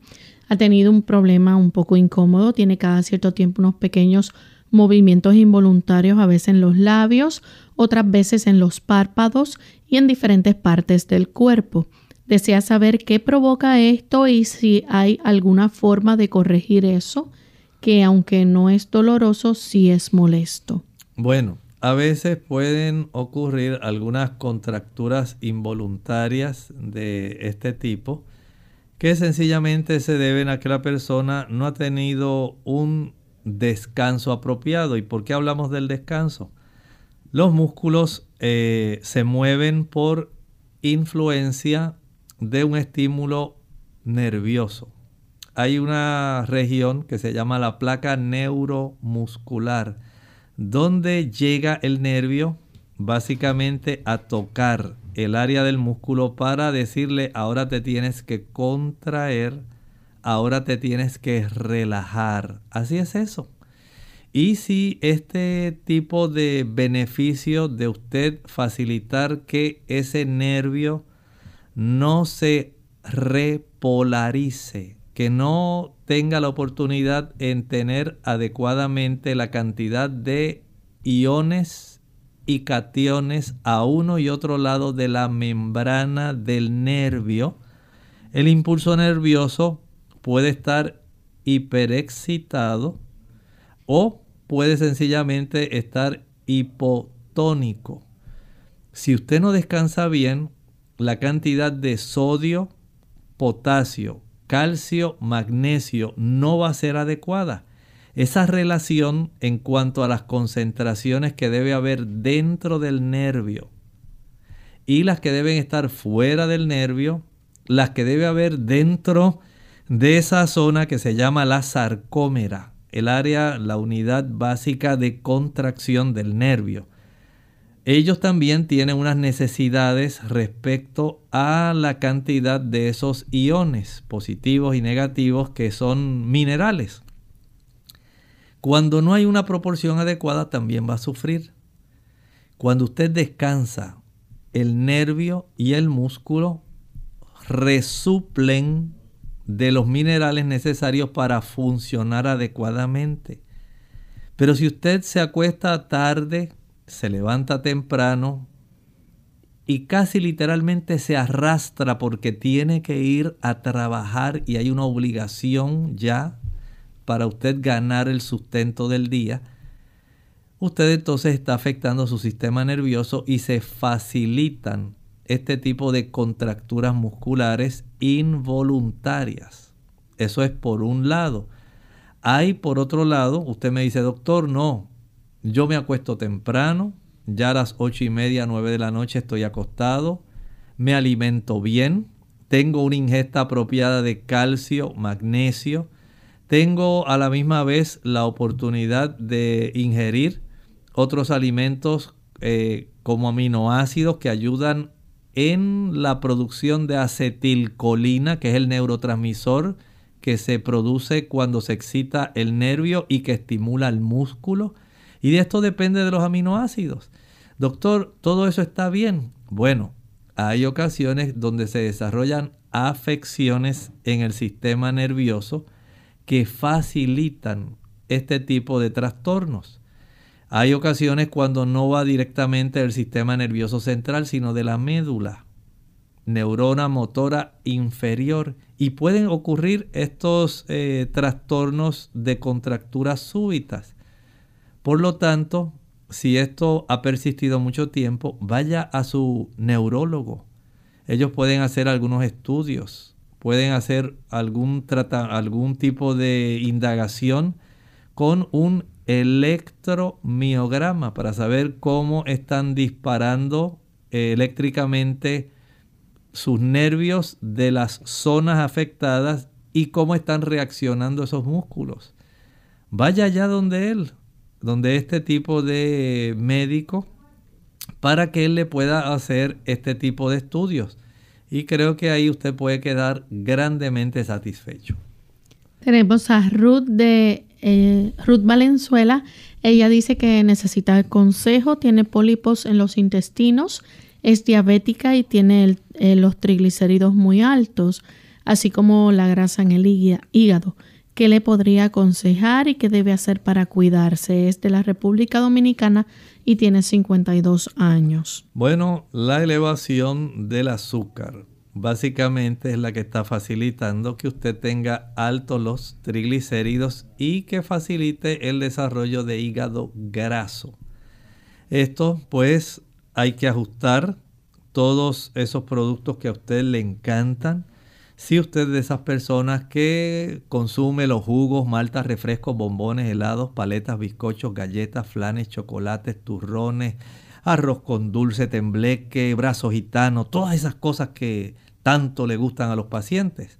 ha tenido un problema un poco incómodo. Tiene cada cierto tiempo unos pequeños movimientos involuntarios, a veces en los labios, otras veces en los párpados y en diferentes partes del cuerpo. Desea saber qué provoca esto y si hay alguna forma de corregir eso, que aunque no es doloroso, sí es molesto. Bueno, a veces pueden ocurrir algunas contracturas involuntarias de este tipo que sencillamente se deben a que la persona no ha tenido un descanso apropiado. ¿Y por qué hablamos del descanso? Los músculos eh, se mueven por influencia de un estímulo nervioso. Hay una región que se llama la placa neuromuscular donde llega el nervio básicamente a tocar el área del músculo para decirle ahora te tienes que contraer, ahora te tienes que relajar. Así es eso. Y si este tipo de beneficio de usted facilitar que ese nervio no se repolarice, que no tenga la oportunidad en tener adecuadamente la cantidad de iones y cationes a uno y otro lado de la membrana del nervio, el impulso nervioso puede estar hiperexcitado o puede sencillamente estar hipotónico. Si usted no descansa bien, la cantidad de sodio, potasio, calcio, magnesio no va a ser adecuada. Esa relación en cuanto a las concentraciones que debe haber dentro del nervio y las que deben estar fuera del nervio, las que debe haber dentro de esa zona que se llama la sarcómera, el área, la unidad básica de contracción del nervio ellos también tienen unas necesidades respecto a la cantidad de esos iones positivos y negativos que son minerales. Cuando no hay una proporción adecuada también va a sufrir. Cuando usted descansa, el nervio y el músculo resuplen de los minerales necesarios para funcionar adecuadamente. Pero si usted se acuesta tarde, se levanta temprano y casi literalmente se arrastra porque tiene que ir a trabajar y hay una obligación ya para usted ganar el sustento del día, usted entonces está afectando su sistema nervioso y se facilitan este tipo de contracturas musculares involuntarias. Eso es por un lado. Hay por otro lado, usted me dice, doctor, no, yo me acuesto temprano, ya a las ocho y media, nueve de la noche estoy acostado, me alimento bien, tengo una ingesta apropiada de calcio, magnesio, tengo a la misma vez la oportunidad de ingerir otros alimentos eh, como aminoácidos que ayudan en la producción de acetilcolina, que es el neurotransmisor que se produce cuando se excita el nervio y que estimula el músculo. Y de esto depende de los aminoácidos. Doctor, ¿todo eso está bien? Bueno, hay ocasiones donde se desarrollan afecciones en el sistema nervioso que facilitan este tipo de trastornos. Hay ocasiones cuando no va directamente del sistema nervioso central, sino de la médula, neurona motora inferior. Y pueden ocurrir estos eh, trastornos de contracturas súbitas. Por lo tanto, si esto ha persistido mucho tiempo, vaya a su neurólogo. Ellos pueden hacer algunos estudios, pueden hacer algún, algún tipo de indagación con un electromiograma para saber cómo están disparando eléctricamente sus nervios de las zonas afectadas y cómo están reaccionando esos músculos. Vaya allá donde él, donde este tipo de médico para que él le pueda hacer este tipo de estudios. Y creo que ahí usted puede quedar grandemente satisfecho. Tenemos a Ruth de eh, Ruth Valenzuela. Ella dice que necesita consejo, tiene pólipos en los intestinos. es diabética y tiene eh, los triglicéridos muy altos, así como la grasa en el hígado. ¿Qué le podría aconsejar y qué debe hacer para cuidarse? Es de la República Dominicana y tiene 52 años. Bueno, la elevación del azúcar básicamente es la que está facilitando que usted tenga altos los triglicéridos y que facilite el desarrollo de hígado graso. Esto pues hay que ajustar todos esos productos que a usted le encantan. Si usted es de esas personas que consume los jugos, maltas, refrescos, bombones, helados, paletas, bizcochos, galletas, flanes, chocolates, turrones, arroz con dulce, tembleque, brazos gitanos, todas esas cosas que tanto le gustan a los pacientes,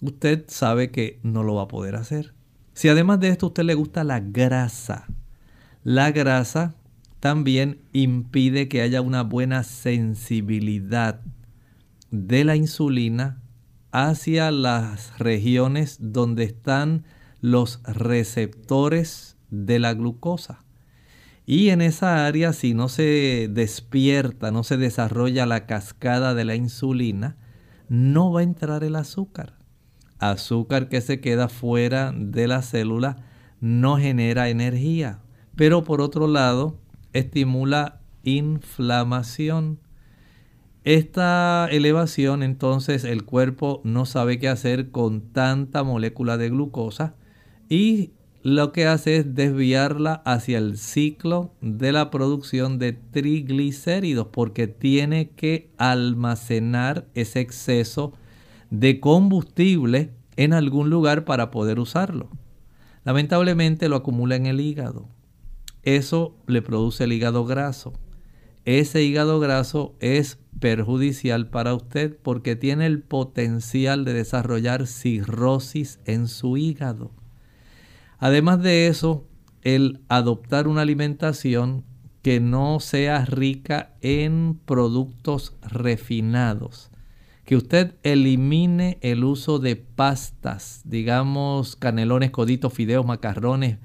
usted sabe que no lo va a poder hacer. Si además de esto usted le gusta la grasa, la grasa también impide que haya una buena sensibilidad de la insulina hacia las regiones donde están los receptores de la glucosa. Y en esa área, si no se despierta, no se desarrolla la cascada de la insulina, no va a entrar el azúcar. Azúcar que se queda fuera de la célula no genera energía, pero por otro lado estimula inflamación. Esta elevación entonces el cuerpo no sabe qué hacer con tanta molécula de glucosa y lo que hace es desviarla hacia el ciclo de la producción de triglicéridos porque tiene que almacenar ese exceso de combustible en algún lugar para poder usarlo. Lamentablemente lo acumula en el hígado. Eso le produce el hígado graso. Ese hígado graso es perjudicial para usted porque tiene el potencial de desarrollar cirrosis en su hígado. Además de eso, el adoptar una alimentación que no sea rica en productos refinados. Que usted elimine el uso de pastas, digamos canelones, coditos, fideos, macarrones,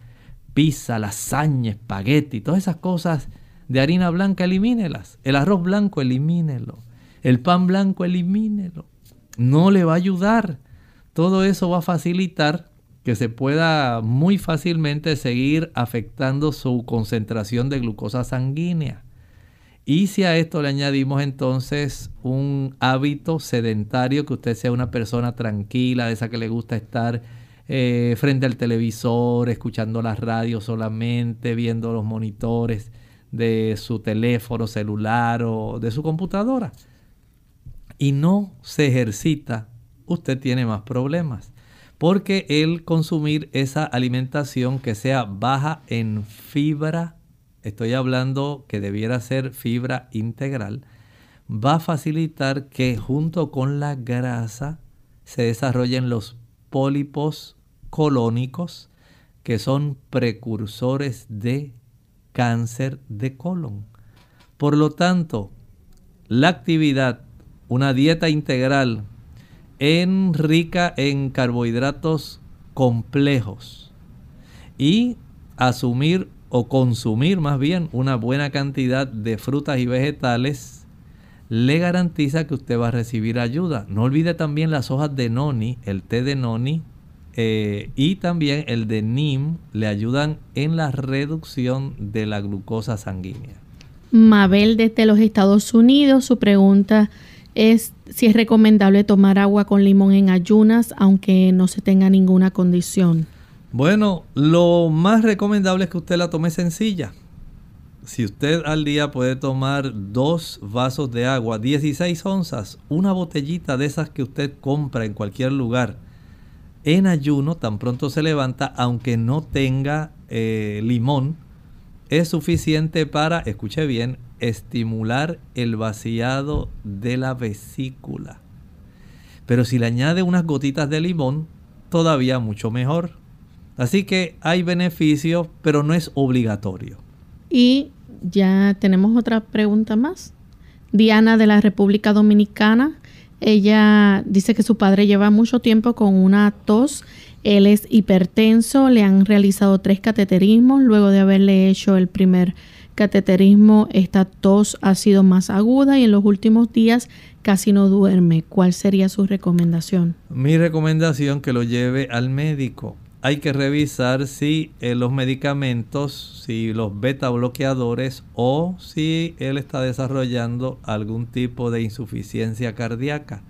pizza, lasaña, espagueti, todas esas cosas de harina blanca, elimínelas. El arroz blanco, elimínelo. El pan blanco, elimínelo. No le va a ayudar. Todo eso va a facilitar que se pueda muy fácilmente seguir afectando su concentración de glucosa sanguínea. Y si a esto le añadimos entonces un hábito sedentario, que usted sea una persona tranquila, de esa que le gusta estar eh, frente al televisor, escuchando la radio solamente, viendo los monitores de su teléfono celular o de su computadora, y no se ejercita, usted tiene más problemas porque el consumir esa alimentación que sea baja en fibra, estoy hablando que debiera ser fibra integral, va a facilitar que junto con la grasa se desarrollen los pólipos colónicos que son precursores de cáncer de colon. Por lo tanto, la actividad, una dieta integral en rica en carbohidratos complejos y asumir o consumir más bien una buena cantidad de frutas y vegetales le garantiza que usted va a recibir ayuda. No olvide también las hojas de noni, el té de noni eh, y también el de NIM le ayudan en la reducción de la glucosa sanguínea. Mabel desde los Estados Unidos, su pregunta es si es recomendable tomar agua con limón en ayunas aunque no se tenga ninguna condición. Bueno, lo más recomendable es que usted la tome sencilla. Si usted al día puede tomar dos vasos de agua, 16 onzas, una botellita de esas que usted compra en cualquier lugar, en ayuno, tan pronto se levanta, aunque no tenga eh, limón, es suficiente para, escuche bien, estimular el vaciado de la vesícula. Pero si le añade unas gotitas de limón, todavía mucho mejor. Así que hay beneficios, pero no es obligatorio. Y ya tenemos otra pregunta más. Diana de la República Dominicana. Ella dice que su padre lleva mucho tiempo con una tos. Él es hipertenso, le han realizado tres cateterismos luego de haberle hecho el primer cateterismo, esta tos ha sido más aguda y en los últimos días casi no duerme. ¿Cuál sería su recomendación? Mi recomendación que lo lleve al médico. Hay que revisar si eh, los medicamentos, si los beta bloqueadores o si él está desarrollando algún tipo de insuficiencia cardíaca.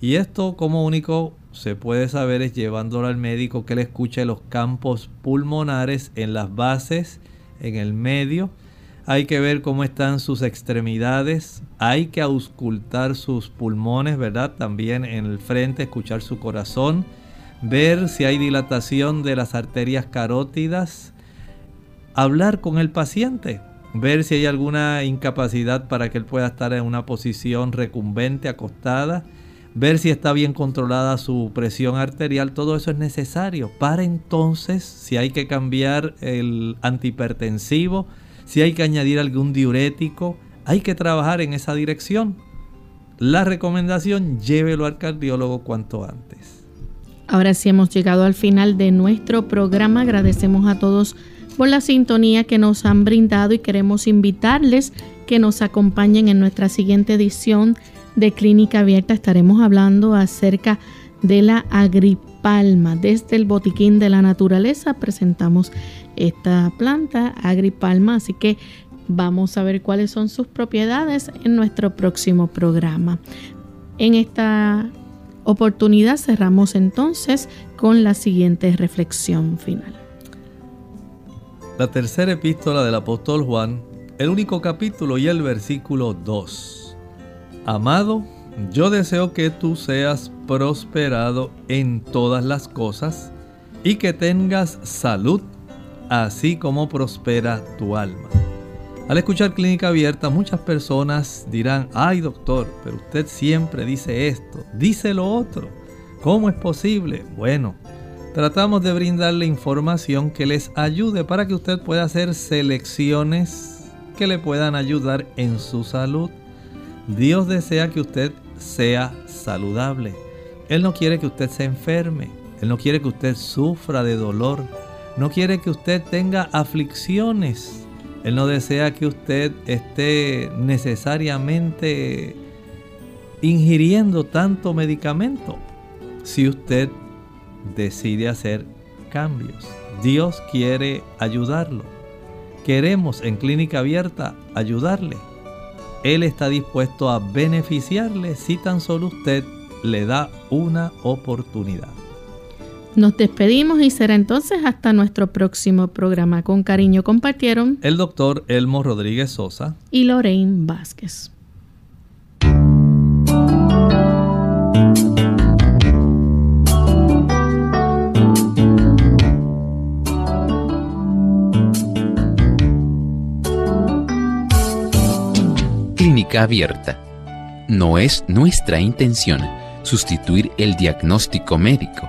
Y esto como único se puede saber es llevándolo al médico que le escuche los campos pulmonares en las bases, en el medio. Hay que ver cómo están sus extremidades. Hay que auscultar sus pulmones, ¿verdad? También en el frente, escuchar su corazón. Ver si hay dilatación de las arterias carótidas. Hablar con el paciente. Ver si hay alguna incapacidad para que él pueda estar en una posición recumbente, acostada ver si está bien controlada su presión arterial, todo eso es necesario para entonces, si hay que cambiar el antihipertensivo, si hay que añadir algún diurético, hay que trabajar en esa dirección. La recomendación, llévelo al cardiólogo cuanto antes. Ahora sí hemos llegado al final de nuestro programa. Agradecemos a todos por la sintonía que nos han brindado y queremos invitarles que nos acompañen en nuestra siguiente edición de Clínica Abierta estaremos hablando acerca de la agripalma. Desde el Botiquín de la Naturaleza presentamos esta planta, agripalma, así que vamos a ver cuáles son sus propiedades en nuestro próximo programa. En esta oportunidad cerramos entonces con la siguiente reflexión final. La tercera epístola del apóstol Juan, el único capítulo y el versículo 2 Amado, yo deseo que tú seas prosperado en todas las cosas y que tengas salud, así como prospera tu alma. Al escuchar Clínica Abierta, muchas personas dirán, ay doctor, pero usted siempre dice esto, dice lo otro. ¿Cómo es posible? Bueno, tratamos de brindarle información que les ayude para que usted pueda hacer selecciones que le puedan ayudar en su salud. Dios desea que usted sea saludable. Él no quiere que usted se enferme. Él no quiere que usted sufra de dolor. No quiere que usted tenga aflicciones. Él no desea que usted esté necesariamente ingiriendo tanto medicamento. Si usted decide hacer cambios, Dios quiere ayudarlo. Queremos en clínica abierta ayudarle. Él está dispuesto a beneficiarle si tan solo usted le da una oportunidad. Nos despedimos y será entonces hasta nuestro próximo programa. Con cariño compartieron el doctor Elmo Rodríguez Sosa y Lorraine Vázquez. abierta. No es nuestra intención sustituir el diagnóstico médico.